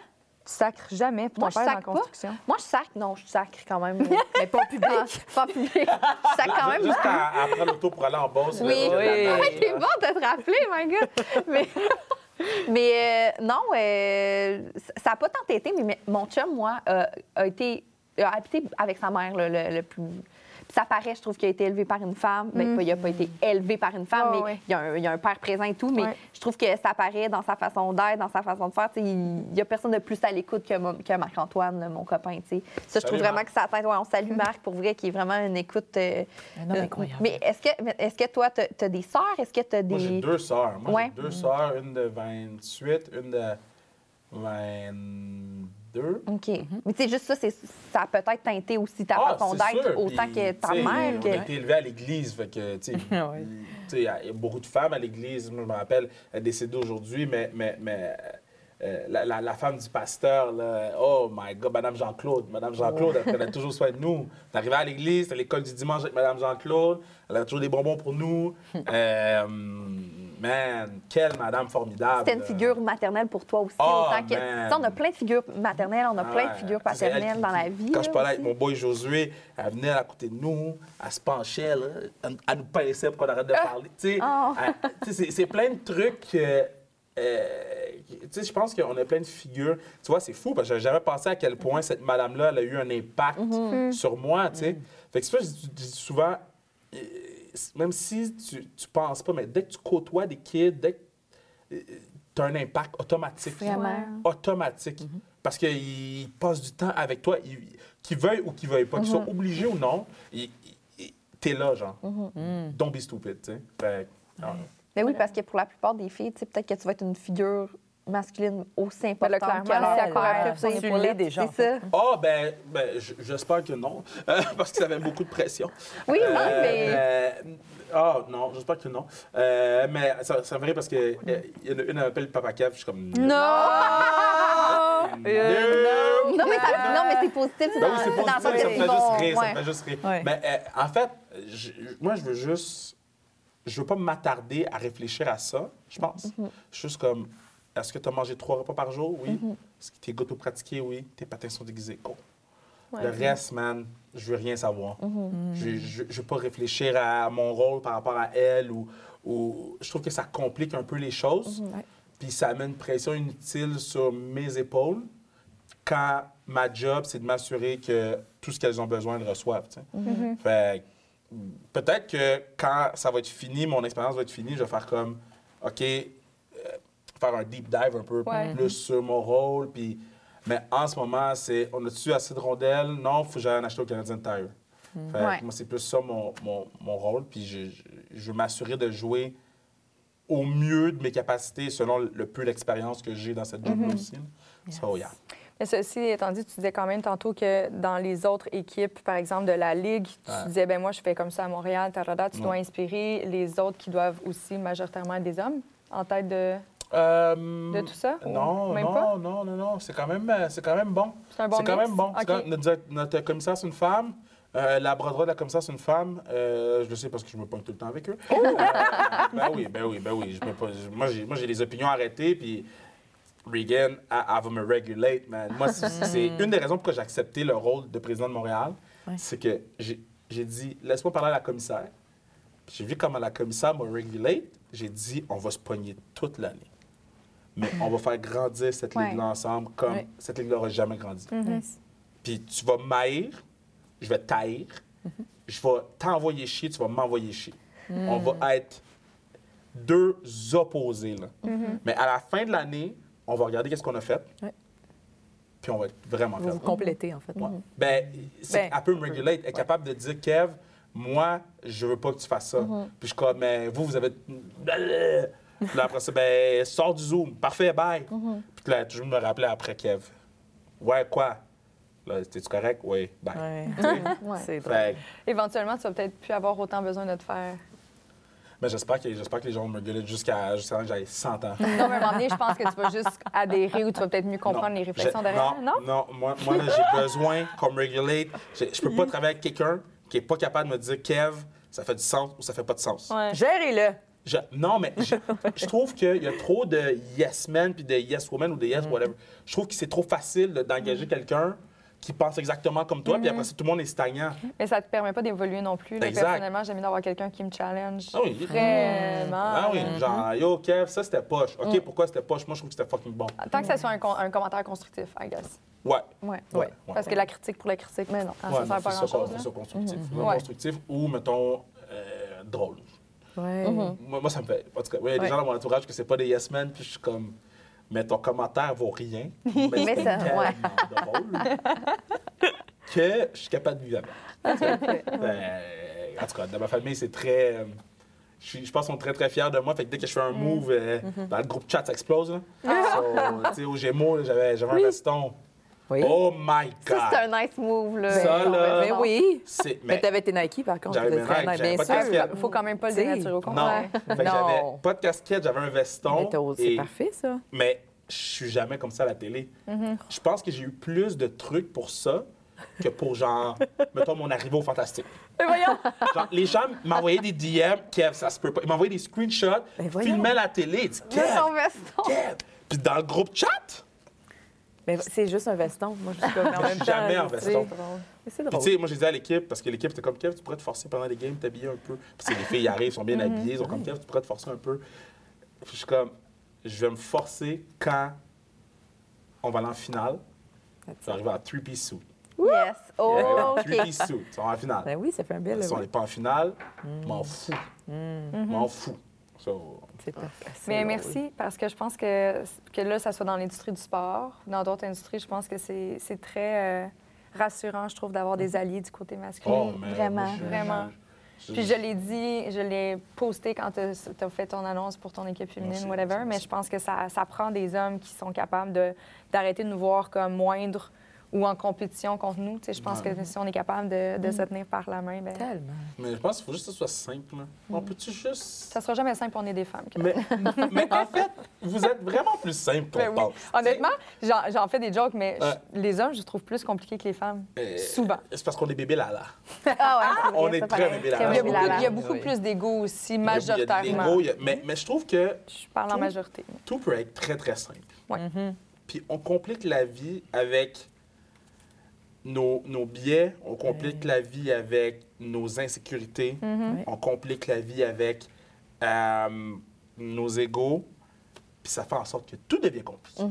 A: Tu sacres jamais, puis
C: Moi,
A: ton père
C: pas.
A: construction?
C: Moi, je sacre. Non, je sacre quand même. mais pas en public. pas en public. Je sacre quand même.
B: Juste à, à prendre l'auto pour aller en Beauce.
C: Oui.
D: Oui.
B: là, là,
C: C'est bon de te rappeler, my God. mais mais euh, non, euh, ça n'a pas tant été, mais mon chum, moi, euh, a été a habité avec sa mère le, le- le plus. Ça paraît, je trouve qu'il a été élevé par une femme. Ben, pas- il n'a pas été élevé par une femme, mais il, y a un, il y a un père présent et tout. Mais je trouve que ça paraît dans sa façon d'être, dans sa façon de faire. Tu sais, Il n'y a personne de plus à l'écoute que, que Marc-Antoine, mon copain. tu sais. Ça, je trouve vraiment
B: Marc.
C: que ça atteint. Ouais, on salue Marc, pour vrai, qui est vraiment une écoute. euh,
D: Un homme
C: euh,
D: incroyable.
C: Mais est-ce que, mais est-ce que toi, tu as des sœurs? Est-ce que tu as des.
B: Moi, j'ai deux sœurs. Moi,
C: Ouais.
B: j'ai deux sœurs, une de 28, une de 22.
C: OK. Mais tu sais, juste ça, c'est- ça a peut-être teinté aussi ta
B: Ah,
C: façon
B: c'est
C: d'être autant
B: Puis,
C: que ta mère.
B: On
C: que-
B: a été élevé à l'église, fait que, tu sais,
D: Ouais.
B: tu sais, il y a beaucoup de femmes à l'église. Moi, je me rappelle, elle est décédée aujourd'hui, mais, mais, mais euh, la, la- la femme du pasteur, là, oh my God, Madame Jean-Claude. Madame Jean-Claude, elle prenait toujours soin de nous. On arrivait à l'église, c'était l'école du dimanche avec Madame Jean-Claude. Elle avait toujours des bonbons pour nous. Euh, man, quelle madame formidable.
C: C'était une figure maternelle pour toi aussi.
B: Oh,
C: autant que... on a plein de figures maternelles, on a
B: Ah
C: plein de figures
B: elle
C: paternelles dans la vie.
B: Quand
C: là,
B: je parlais avec mon boy Josué, elle venait à côté de nous, elle se penchait, là, elle, elle nous pinçait pour qu'on arrête de parler. Tu sais,
C: Oh.
B: c'est- plein de trucs. euh, euh, tu sais, je pense qu'on a plein de figures. Tu vois, c'est fou parce que j'avais jamais pensé à quel point cette madame-là, elle a eu un impact
C: Mm-hmm.
B: sur moi, tu sais. Fait que c'est pour ça que je dis- souvent, euh, même si tu, tu penses pas, mais dès que tu côtoies des kids, dès que tu as un impact automatique.
C: Vraiment.
B: Automatique. Parce qu'ils passent du temps avec toi, ils- qu'ils veuillent ou qu'ils veuillent pas, qu'ils soient obligés ou non, ils- t'es là, genre. Don't be stupid, tu sais. Fait
C: Mais oui, parce que pour la plupart des filles, tu sais, peut-être que tu vas être une figure masculine aussi
A: Ben
C: importante
A: là,
C: que
A: clairement,
C: leur
A: si elle
C: tu
D: épaulette, déjà,
C: C'est ça.
B: Ah, ben, ben j'espère que non, euh, parce que ça avait beaucoup de pression.
C: Oui, non,
B: Euh,
C: mais...
B: euh, Ah, non, j'espère que non. Euh, mais ça, ça vrai parce que euh, il y en a une, elle m'appelle Papa Kev, je suis comme.
A: Non!
B: No!
C: Non, mais, ça- non, mais c'est positif. c'est
B: Ben
C: dans,
B: oui, c'est
C: c'est dans le
B: positif,
C: sens
B: ça me
C: que
B: fait juste rire, ça
C: ouais.
B: me fait juste rire.
D: Ouais.
B: Mais euh, en fait, je- moi, je veux juste... Je veux pas m'attarder à réfléchir à ça, je pense.
C: Mm-hmm.
B: Juste comme, est-ce que tu as mangé trois repas par jour? Oui. Est-ce que tes gâteaux pratiqués? Oui. Tes patins sont déguisés? Go. Le reste, man, je veux rien savoir.
C: Mm-hmm.
B: Je, je, je veux pas réfléchir à mon rôle par rapport à elle ou, ou... Je trouve que ça complique un peu les choses.
C: Mm-hmm.
B: Puis ça met une pression inutile sur mes épaules quand ma job, c'est de m'assurer que tout ce qu'elles ont besoin, elles reçoivent.
C: Mm-hmm.
B: Fait peut-être que quand ça va être fini, mon expérience va être finie, je vais faire comme, OK, faire un deep dive un peu
A: Ouais.
B: plus sur mon rôle. Puis, mais en ce moment, c'est, on a-tu assez de rondelles? Non, il faut que j'aille en acheter au Canadian Tire. Fait
C: Ouais.
B: Moi, c'est plus ça mon, mon, mon rôle. Puis je, je, je veux m'assurer de jouer au mieux de mes capacités selon le peu d'expérience que j'ai dans cette job-là aussi. là. So, yeah.
A: Mais ceci étant dit, tu disais quand même tantôt que dans les autres équipes, par exemple de la Ligue, tu
B: Ouais.
A: disais, ben moi, je fais comme ça à Montréal, tarada, tu dois inspirer les autres qui doivent aussi majoritairement être des hommes en tête de,
B: Euh,
A: de tout ça?
B: Non,
A: même
B: non,
A: pas?
B: non, non, non. C'est quand même, euh, c'est quand même bon.
A: C'est un bon
B: C'est quand même bon. Quand- notre, notre commissaire, c'est une femme. Euh, la bras droit de la commissaire, c'est une femme. Euh, je le sais parce que je me pointe tout le temps avec eux.
A: Oh!
B: Ben oui, ben oui, ben oui. Je me pose- moi, j'ai, des opinions arrêtées, puis Regan, elle, va me regulate, man. Moi, c'est, c'est une des raisons pourquoi j'ai accepté le rôle de président de Montréal. C'est que j'ai, dit, laisse-moi parler à la commissaire. J'ai vu comment la commissaire m'a regulate. J'ai dit, on va se pogner toute l'année. Mais on va faire grandir cette
C: Ouais.
B: ligue-là ensemble comme
D: Ouais.
B: cette ligue-là n'aura jamais grandi.
D: Nice.
B: Puis tu vas m'haïr, je vais t'haïr, je vais t'envoyer chier, tu vas m'envoyer chier. On va être deux opposés, là. Mais à la fin de l'année, on va regarder qu'est-ce qu'on a fait,
D: Ouais.
B: puis on va être vraiment
D: Vous vous complétez, en fait.
B: Ouais. Ben, c'est-
D: Ben,
B: elle peut me regulate, elle est capable de dire, Kev, moi, je veux pas que tu fasses ça. Puis je suis comme, mais vous, vous avez. Puis là, après ça, ben, sors du Zoom. Parfait, bye. Puis là, toujours me rappeler après, Kev. Ouais, quoi? Là, t'es-tu correct? Oui, bye.
D: Ouais. C'est drôle.
A: Éventuellement, tu vas peut-être plus avoir autant besoin de te faire.
B: mais j'espère que, j'espère que les gens vont me regulate jusqu'à jusqu'à temps que j'aille 100 ans.
A: Non, mais à un moment donné, je pense que tu vas juste adhérer ou tu vas peut-être mieux comprendre
B: Non.
A: les réflexions derrière.
B: Non, non, moi, moi là, j'ai besoin qu'on me régulate. Je, je peux pas travailler avec quelqu'un qui est pas capable de me dire, Kev, ça fait du sens ou ça fait pas de sens.
A: Ouais.
D: Gérez-le.
B: Je- non, mais je, je trouve qu'il y a trop de yes men puis de yes women ou de yes whatever. Je trouve que c'est trop facile de- d'engager quelqu'un qui pense exactement comme toi, puis après ça, tout le monde est stagnant.
A: Mais ça te permet pas d'évoluer non plus. là.
B: Exact.
A: Personnellement, j'aime mieux d'avoir quelqu'un qui me challenge.
B: Ah oui.
A: Vraiment.
B: Ah oui, genre, yo, Kev, ça c'était poche. OK, pourquoi c'était poche? Moi, je trouve que c'était fucking bon.
A: Tant que ça soit un, commentaire constructif, I guess.
B: Ouais.
C: Ouais.
B: Ouais.
A: Parce que la critique pour la critique, mais non, hein,
B: Ouais,
A: ça
B: non,
A: sert pas
B: que ça
A: grand-chose.
B: que ça constructif.
A: Ouais.
B: Constructif ou, mettons, euh, drôle.
D: Ouais.
B: Moi, moi, ça me fait. En tout cas, ouais, il y a des gens dans mon entourage que c'est pas des yes men, puis je suis comme. Mais ton commentaire vaut rien. Mais,
C: Mais
B: c'est
C: ça, ouais.
B: drôle que je suis capable de vivre avec. Ben, en tout cas, dans ma famille, c'est très. Je, suis- je pense qu'ils sont très, très fiers de moi. Fait que dès que je fais un move, euh, dans le groupe chat, ça explose. là. So, tu sais, au Gémeaux, j'avais j'avais un veston.
D: Oui.
B: Oh my God!
C: Ça, c'est un nice move, là.
B: Ça, là-
D: Mais oui. Mais
B: mais-
D: t'avais tes Nike, par contre.
B: J'avais mes Nike,
D: Bien sûr.
A: Il faut quand même pas le dénaturer au
B: Non.
A: complet.
B: Fait que j'avais
D: Non.
B: pas de casquette, j'avais un veston.
D: C'est
B: et-
D: parfait, ça.
B: Mais je suis jamais comme ça à la télé.
C: Mm-hmm.
B: Je pense que j'ai eu plus de trucs pour ça que pour, genre, mettons, mon arrivée au Fantastique.
D: Mais voyons!
B: Genre, les gens m'envoyaient des DM, Kev, ça se peut pas. Ils m'envoyaient des screenshots,
D: Ben
B: filmaient la télé. Ils disent,
C: De
B: Kev,
C: son veston.
B: Kev. Puis dans le groupe chat,
D: Mais c'est juste un veston. Moi, je suis comme. en même temps,
B: jamais
D: sais,
B: veston.
D: C'est drôle.
B: tu sais, moi, j'ai dit à l'équipe, parce que l'équipe était comme Kev, tu pourrais te forcer pendant les games, t'habiller un peu. Puis, les filles arrivent, sont bien
D: Mhm.
B: habillées, ils sont comme Kev, tu pourrais te forcer un peu. Puis, je suis comme, je vais me forcer quand on va aller en finale. Je vais arriver en three-piece suit.
C: Yes. Oh, OK.
B: Three-piece suit. Ils sont en finale.
D: Ben oui, ça fait un bel.
B: Si on n'est pas en finale,
D: Mhm.
B: m'en fous. M'en fous. So,
D: C'est parfait. c'est
A: Mais
D: drôle.
A: merci, parce que je pense que, que là, ça soit dans l'industrie du sport, dans d'autres industries, je pense que c'est c'est très euh, rassurant, je trouve, d'avoir des alliés du côté masculin.
B: oh, mais
C: vraiment,
B: moi, je-
A: vraiment.
B: je-
A: Puis je l'ai dit, je l'ai posté quand tu as fait ton annonce pour ton équipe féminine,
B: Merci,
A: whatever,
B: merci,
A: mais je pense que ça, ça prend des hommes qui sont capables de- d'arrêter de, nous voir comme moindres ou en compétition contre nous. Tu sais, je pense
B: Ouais.
A: que si on est capable de, de se tenir par la main, ben,
D: Tellement.
B: Mais je pense qu'il faut juste que ce soit simple. là. On peut-tu juste.
A: ça sera jamais simple, on est des femmes.
B: Mais, mais en fait, vous êtes vraiment plus simple qu'on
A: Ben oui.
B: pense.
A: Honnêtement, j'en j'en fais des jokes, mais je- les hommes, je trouve plus compliqués que les femmes.
B: Euh,
A: Souvent.
B: C'est parce qu'on est bébé là là.
C: Ah ouais, vrai,
B: On est très bébé là.
C: Très
B: Il
A: y a beaucoup,
C: là,
A: il y a
C: là.
A: beaucoup
D: Oui.
A: plus d'ego aussi,
B: Il y a- il y a de
A: majoritairement.
B: il y a- mais, mais je trouve que
A: Je parle en
B: Tout-
A: majorité.
B: tout peut être très, très simple.
A: Ouais.
B: Puis on complique la vie avec nos, nos biais, on complique la vie avec nos insécurités,
A: Mhm.
B: on complique la vie avec euh, nos égaux, puis ça fait en sorte que tout devient compliqué.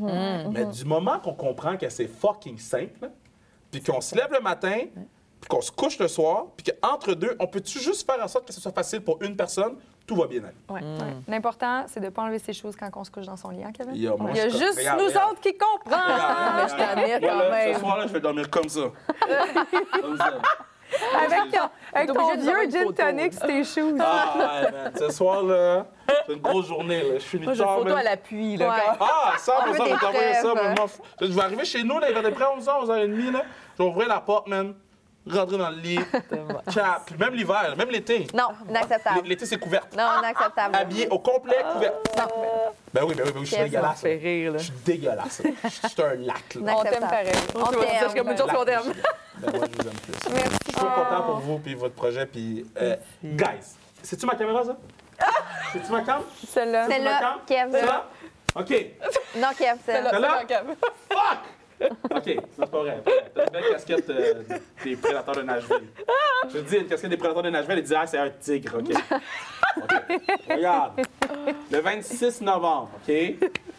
B: Mais du moment qu'on comprend que c'est fucking simple, puis qu'on se lève le matin, puis qu'on se couche le soir, puis qu'entre deux, on peut-tu juste faire en sorte que ce soit facile pour une personne, tout va bien aller.
A: Ouais, ouais. L'important, c'est de ne pas enlever ses choses quand on se couche dans son lit, hein, Kevin?
B: Yo, moi,
A: Il y a juste
B: regarde,
A: nous
B: regarde.
A: autres qui comprennent.
C: mais je t'admire quand
B: là,
C: même.
B: Ce soir-là, je vais dormir comme ça. comme ça.
A: Avec ton, avec
D: T'es
A: ton vieux gin tonic sur tes shoes.
B: Ah, ouais, man. Ce soir-là, c'est une grosse journée. Là. Je finis
D: Moi, j'ai une photo à l'appui, là.
C: Ouais.
B: Ah, ça,
C: On
B: ça. mais m'en fous. Je vais arriver chez nous, là, il va être près à 11h, 11h30. Là. Je vais ouvrir la porte, man. Rentrer dans le lit. Chat. Puis même l'hiver, même l'été.
C: Non, inacceptable.
B: L'été, c'est couverte.
C: Non, inacceptable.
B: Habillé au complet, couvert. Ben oui, ben oui, ben oui, je suis dégueulasse.
D: fait rire, là?
B: Je suis dégueulasse. Je suis un lac, là.
A: On t'aime pareil.
C: On t'aime.
D: c'est comme une chose qu'on t'aime.
B: Ben moi, je vous aime plus.
C: Merci.
B: Je suis content pour vous puis votre projet. Puis, euh, guys, c'est-tu ma caméra, ça? C'est-tu ma cam?
A: Celle-là.
C: C'est là, Kev.
B: C'est là? OK.
C: Non, Kev, c'est là.
B: Celle-là? Fuck! OK, c'est pas vrai. Belle casquette euh, des prédateurs de Nashville. Je dis, une casquette des prédateurs de Nashville, il dit, ah, c'est un tigre? OK? Regarde. Le 26 novembre, OK?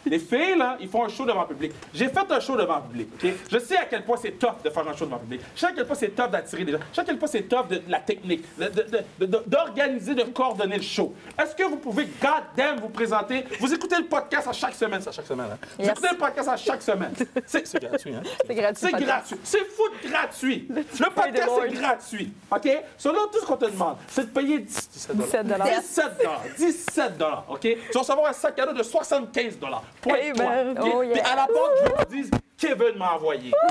B: Les filles, là, ils font un show devant le public. J'ai fait un show devant le public, OK? Je sais à quel point c'est top de faire un show devant le public. Je sais à quel point c'est top d'attirer des gens. Je sais à quel point c'est top de, de la technique, de- de- de- de- d'organiser, de, coordonner le show. Est-ce que vous pouvez, goddamn, vous présenter? Vous écoutez le podcast à chaque semaine, à chaque semaine, hein? Vous écoutez le podcast à chaque semaine. C'est gratuit, hein?
A: C'est gratuit,
B: C'est gratuit. C'est fou de gratuit. Le podcast, c'est gratuit. OK? Là, tout ce qu'on te demande, c'est de payer 10 17
A: 17
B: 17 17 OK? Tu vas recevoir un sac cadeau de 75 Point
A: Hey,
B: toi. OK?
A: Oh, yeah.
B: Puis à la porte, je veux que tu dises Kevin m'a envoyé.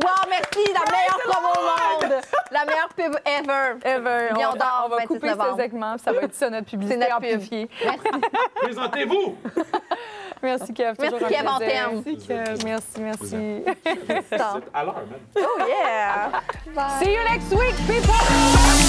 C: Wow, merci, la meilleure promo au monde. La meilleure pub ever.
A: Ever. On,
C: on dort,
A: on va
C: 26
A: couper
C: novembre.
A: ce segment, puis ça va être ça notre publicité
C: C'est notre pub.
A: amplifiée.
C: Merci.
B: Présentez-vous.
A: Merci, Kev.
C: Merci,
A: toujours un
C: Kev,
A: plaisir.
C: t'aime.
A: Merci, Kev. Merci, merci.
B: C'est à l'heure, man.
C: Oh yeah. Bye.
A: See you next week, people!